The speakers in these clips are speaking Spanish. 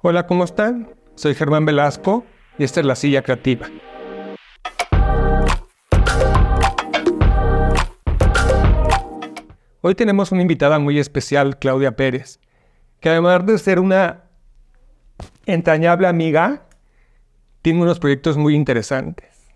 Hola, ¿cómo están? Soy Germán Velasco y esta es La Silla Creativa. Hoy tenemos una invitada muy especial, Claudia Pérez, que además de ser una entrañable amiga, tiene unos proyectos muy interesantes.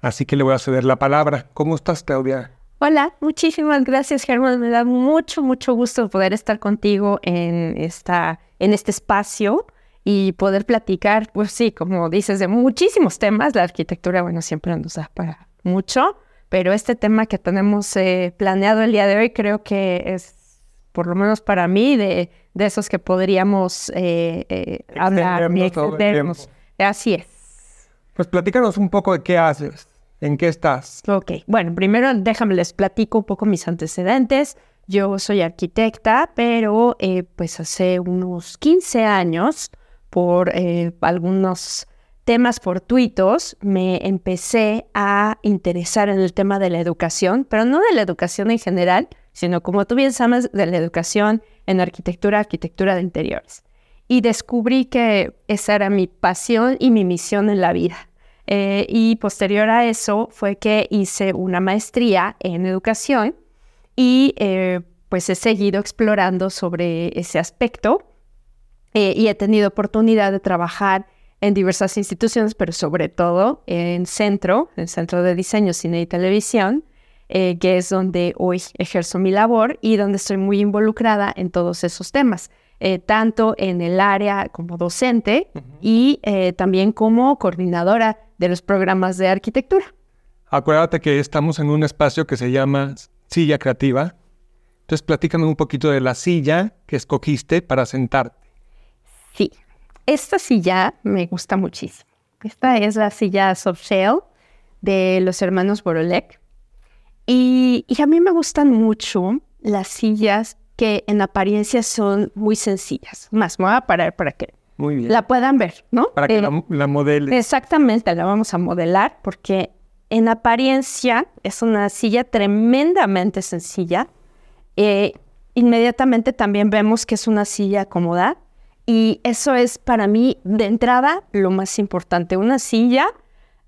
Así que le voy a ceder la palabra. ¿Cómo estás, Claudia? Hola, muchísimas gracias, Germán. Me da mucho, mucho gusto poder estar contigo en, esta, en este espacio y poder platicar, pues sí, como dices, de muchísimos temas. La arquitectura, bueno, siempre nos da para mucho, pero este tema que tenemos eh, planeado el día de hoy creo que es, por lo menos para mí, de, de esos que podríamos eh, eh, hablar y extendernos. Así es. Pues platícanos un poco de qué haces. ¿En qué estás? Ok, bueno, primero déjame les platico un poco mis antecedentes. Yo soy arquitecta, pero eh, pues hace unos 15 años, por eh, algunos temas fortuitos, me empecé a interesar en el tema de la educación, pero no de la educación en general, sino como tú bien sabes, de la educación en arquitectura, arquitectura de interiores. Y descubrí que esa era mi pasión y mi misión en la vida eh, y posterior a eso fue que hice una maestría en educación y eh, pues he seguido explorando sobre ese aspecto eh, y he tenido oportunidad de trabajar en diversas instituciones, pero sobre todo en Centro, en Centro de Diseño, Cine y Televisión, que es donde hoy ejerzo mi labor y donde estoy muy involucrada en todos esos temas. tanto en el área como docente y también como coordinadora de los programas de arquitectura. Acuérdate que estamos en un espacio que se llama Silla Creativa. Entonces, platícame un poquito de la silla que escogiste para sentarte. Sí, esta silla me gusta muchísimo. Esta es la silla soft shell de los hermanos Borolek. Y, y, a mí me gustan mucho las sillas que en apariencia son muy sencillas. Más, me voy a parar para que muy bien. la puedan ver, ¿no? Para que la, la modele. Exactamente, la vamos a modelar porque en apariencia es una silla tremendamente sencilla. Eh, inmediatamente también vemos que es una silla cómoda y eso es para mí de entrada lo más importante. Una silla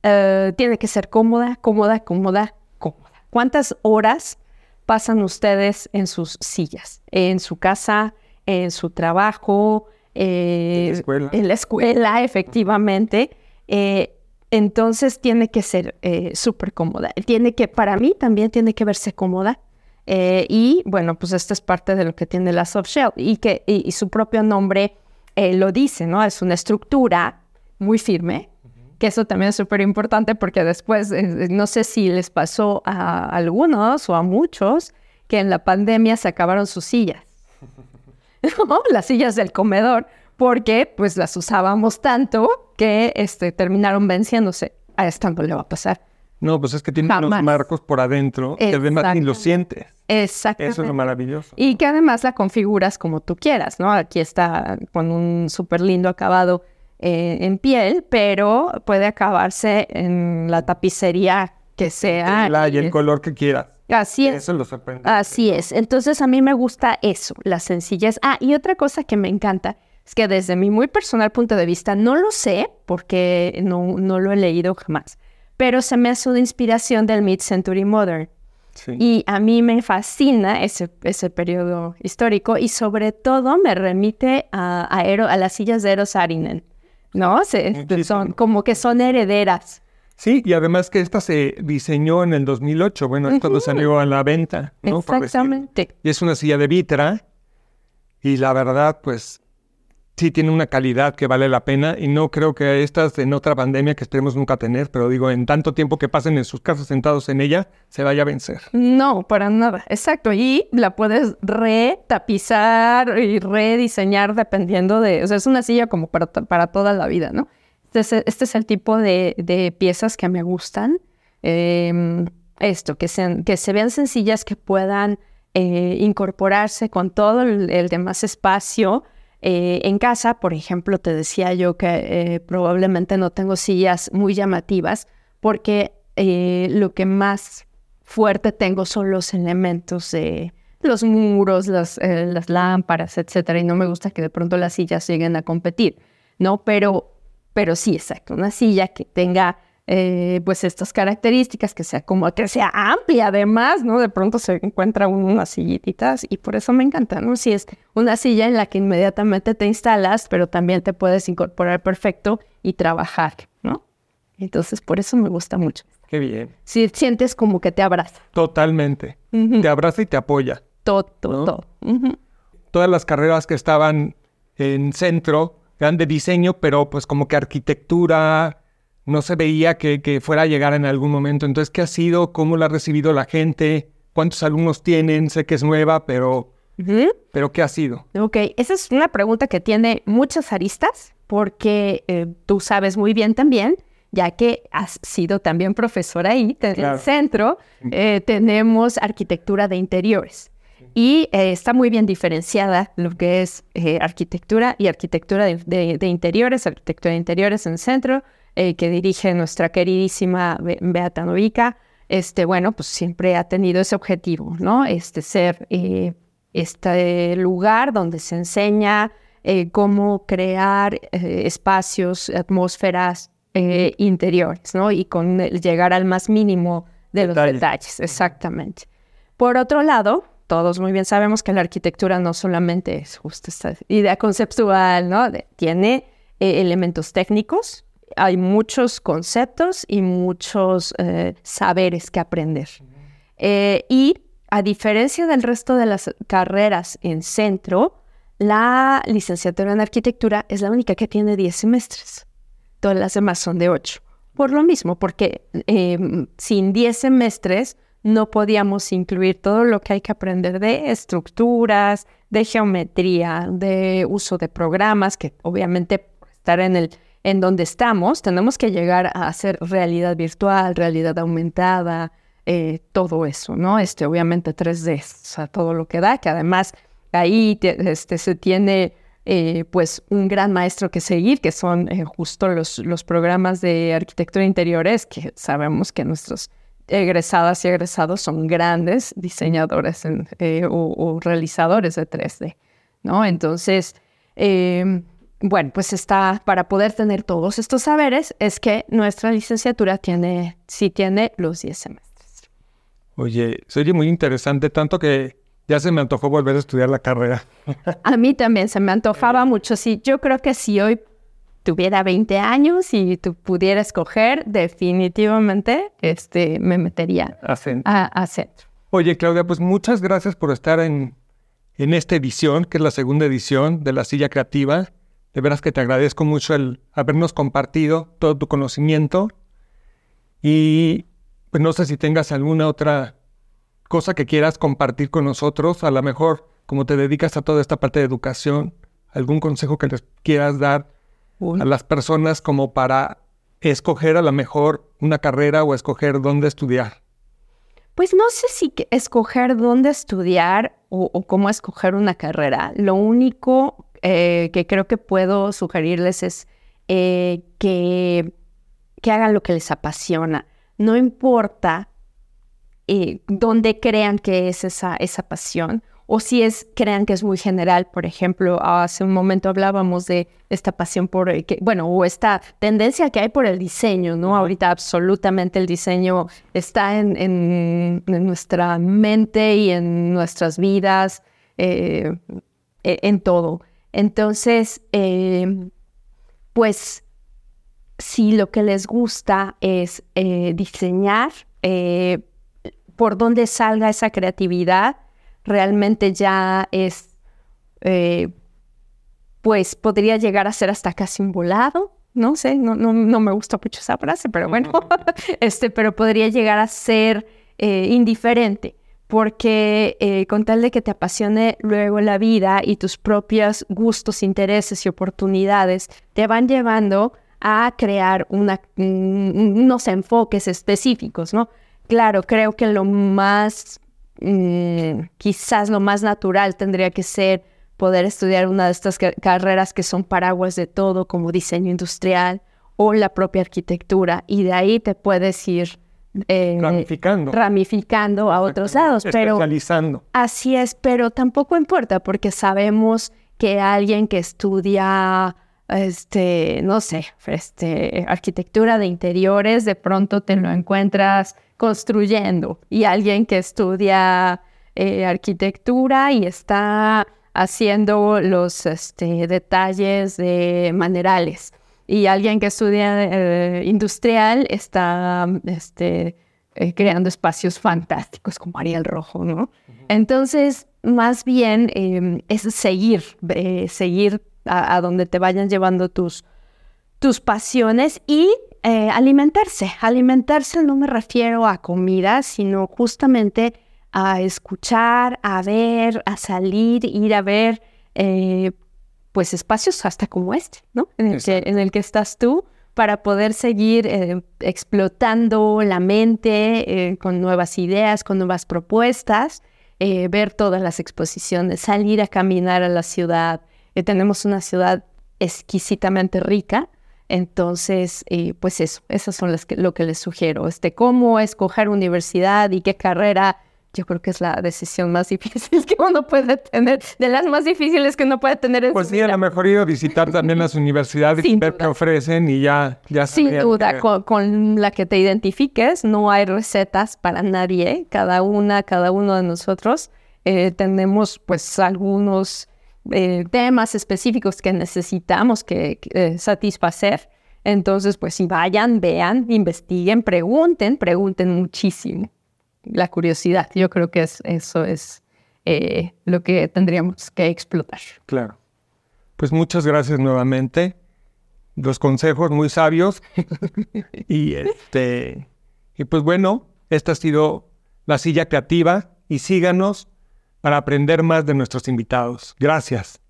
eh, tiene que ser cómoda, cómoda, cómoda, cómoda. ¿Cuántas horas pasan ustedes en sus sillas? En su casa, en su trabajo, eh, en la escuela, efectivamente. Eh, entonces tiene que ser eh, súper cómoda. Tiene que, para mí también tiene que verse cómoda. y bueno, pues esta es parte de lo que tiene la soft shell y que y, su propio nombre lo dice, ¿no? Es una estructura muy firme, que eso también es súper importante porque después, no sé si les pasó a algunos o a muchos, que en la pandemia se acabaron sus sillas. las sillas del comedor, porque pues las usábamos tanto que este, terminaron venciéndose. A esta no le va a pasar. No, pues es que tiene unos marcos por adentro que además ni lo sientes. Exacto. Eso es lo maravilloso. Y que además la configuras como tú quieras, ¿no? Aquí está con un súper lindo acabado eh, en piel, pero puede acabarse en la tapicería que sea. La, y el color que quieras. Así es. Eso lo sorprende. Así es. Entonces a mí me gusta eso, la sencillez. Ah, y otra cosa que me encanta es que desde mi muy personal punto de vista, no lo sé porque no, no lo he leído jamás, pero se me hace una inspiración del Mid-Century Modern. Sí. Y a mí me fascina ese, ese periodo histórico y sobre todo me remite a, a, las sillas de Eros Arinen, ¿no? Se, son, como que son herederas Sí, y además que esta se diseñó en el 2008, bueno, es cuando salió a la venta. ¿no? Exactamente. Y es una silla de vitra y la verdad, pues sí tiene una calidad que vale la pena y no creo que estas en otra pandemia que esperemos nunca tener, pero digo, en tanto tiempo que pasen en sus casas sentados en ella, se vaya a vencer. No, para nada, exacto. Y la puedes retapizar y rediseñar dependiendo de, o sea, es una silla como para, para toda la vida, ¿no? Este, este es, el tipo de, piezas que me gustan. Em, esto, que, sean, que se vean sencillas, que puedan eh, incorporarse con todo el, demás espacio. Eh, en casa, por ejemplo, te decía yo que eh, probablemente no tengo sillas muy llamativas porque lo que más fuerte tengo son los elementos de los muros, las, eh, las lámparas, etcétera, y no me gusta que de pronto las sillas lleguen a competir, ¿no? Pero, pero sí, exacto, una silla que tenga eh, pues estas características, que sea como que sea amplia además, ¿no? De pronto se encuentra unas sillititas y por eso me encanta, ¿no? Si es una silla en la que inmediatamente te instalas, pero también te puedes incorporar perfecto y trabajar, ¿no? Entonces, por eso me gusta mucho. Qué bien. Si sientes como que te abraza. Totalmente. Te abraza y te apoya. Todo, todo. Todas las carreras que estaban en centro eran de diseño, pero pues como que arquitectura no se veía que, fuera a llegar en algún momento. Entonces, ¿qué ha sido? ¿Cómo la ha recibido la gente? ¿Cuántos alumnos tienen? Sé que es nueva, pero, pero ¿qué ha sido? Ok, esa es una pregunta que tiene muchas aristas, porque eh, tú sabes muy bien también ya que has sido también profesora ahí, en el centro, eh, tenemos arquitectura de interiores. Y eh, está muy bien diferenciada lo que es eh, arquitectura y arquitectura de, interiores, arquitectura de interiores en el centro, que dirige nuestra queridísima Beata Novica. Este, bueno, pues siempre ha tenido ese objetivo, ¿no? Este, ser este lugar donde se enseña cómo crear espacios, atmósferas eh, interiores, ¿no? Y con llegar al más mínimo de los detalles, exactamente. Por otro lado, todos muy bien sabemos que la arquitectura no solamente es justo esta idea conceptual, ¿no? tiene eh, elementos técnicos, hay muchos conceptos y muchos eh, saberes que aprender. y a diferencia del resto de las carreras en centro, la licenciatura en arquitectura es la única que tiene 10 semestres todas las demás son de 8. Por lo mismo, porque em, sin 10 semestres no podíamos incluir todo lo que hay que aprender de estructuras, de geometría, de uso de programas, que obviamente estar en el en donde estamos, tenemos que llegar a hacer realidad virtual, realidad aumentada, eh, todo eso, ¿no? Este, obviamente 3D, o sea, todo lo que da, que además ahí este, se tiene eh, pues un gran maestro que seguir, que son eh, justo los, los programas de arquitectura interiores, que sabemos que nuestros egresadas y egresados son grandes diseñadores eh, o, realizadores de 3D, ¿no? Entonces, em, bueno, pues está, para poder tener todos estos saberes, es que nuestra licenciatura tiene, sí tiene los 10 semestres. Oye, se oye muy interesante, tanto que ya se me antojó volver a estudiar la carrera. A mí también se me antojaba mucho. Sí, yo creo que si hoy tuviera 20 años y tú pudiera escoger, definitivamente este, me metería a centro. Oye, Claudia, pues muchas gracias por estar en, en esta edición, que es la segunda edición de La Silla Creativa. De veras que te agradezco mucho el habernos compartido todo tu conocimiento. Y pues no sé si tengas alguna otra cosa que quieras compartir con nosotros, a lo mejor como te dedicas a toda esta parte de educación, algún consejo que les quieras dar a las personas como para escoger a lo mejor una carrera o escoger dónde estudiar. Pues no sé si escoger dónde estudiar o, cómo escoger una carrera. Lo único eh, que creo que puedo sugerirles es eh, que, que hagan lo que les apasiona. No importa eh, donde crean que es esa, esa pasión o si es crean que es muy general. Por ejemplo, hace un momento hablábamos de esta pasión por, eh, que, bueno, o esta tendencia que hay por el diseño, ¿no? Ahorita absolutamente el diseño está en, en, nuestra mente y en nuestras vidas, eh, e, en todo. Entonces, pues, si lo que les gusta es diseñar, por dónde salga esa creatividad, realmente ya es, eh, pues podría llegar a ser hasta casi un volado. No sé, no, no, no me gusta mucho esa frase, pero bueno, este, pero podría llegar a ser eh, indiferente, porque eh, con tal de que te apasione luego la vida y tus propios gustos, intereses y oportunidades te van llevando a crear una, unos enfoques específicos, ¿no? Claro, creo que lo más, mm, quizás lo más natural tendría que ser poder estudiar una de estas carreras que son paraguas de todo, como diseño industrial o la propia arquitectura, y de ahí te puedes ir eh, Ramificando. ramificando a otros lados. Pero Especializando. así es, pero tampoco importa porque sabemos que alguien que estudia, este, no sé, este, arquitectura de interiores, de pronto te lo encuentras construyendo y alguien que estudia eh, arquitectura y está haciendo los este, detalles de manerales y alguien que estudia eh, industrial está este, eh, creando espacios fantásticos como Ariel Rojo, ¿no? Entonces, más bien eh, es seguir, eh, seguir a, a donde te vayan llevando tus, tus pasiones y alimentarse. Alimentarse no me refiero a comida, sino justamente a escuchar, a ver, a salir, ir a ver, eh, pues espacios hasta como este, ¿no? En el, que, en el que estás tú para poder seguir eh, explotando la mente eh, con nuevas ideas, con nuevas propuestas, eh, ver todas las exposiciones, salir a caminar a la ciudad. Tenemos una ciudad exquisitamente rica, entonces, eh, pues eso, esas son las que, lo que les sugiero. Este, cómo escoger universidad y qué carrera, yo creo que es la decisión más difícil que uno puede tener, de las más difíciles que uno puede tener en Pues su sí, a vida. lo mejor ir a visitar también las universidades y ver qué ofrecen y ya, ya Sin duda, que- con, con la que te identifiques, no hay recetas para nadie, cada una, cada uno de nosotros eh, tenemos pues algunos eh, temas específicos que necesitamos que, que, eh, satisfacer. Entonces, pues si vayan, vean, investiguen, pregunten, pregunten muchísimo. La curiosidad, yo creo que es, eso es eh, lo que tendríamos que explotar. Claro. Pues muchas gracias nuevamente. Los consejos muy sabios. y este. Y pues bueno, esta ha sido la silla creativa. Y síganos para aprender más de nuestros invitados. Gracias.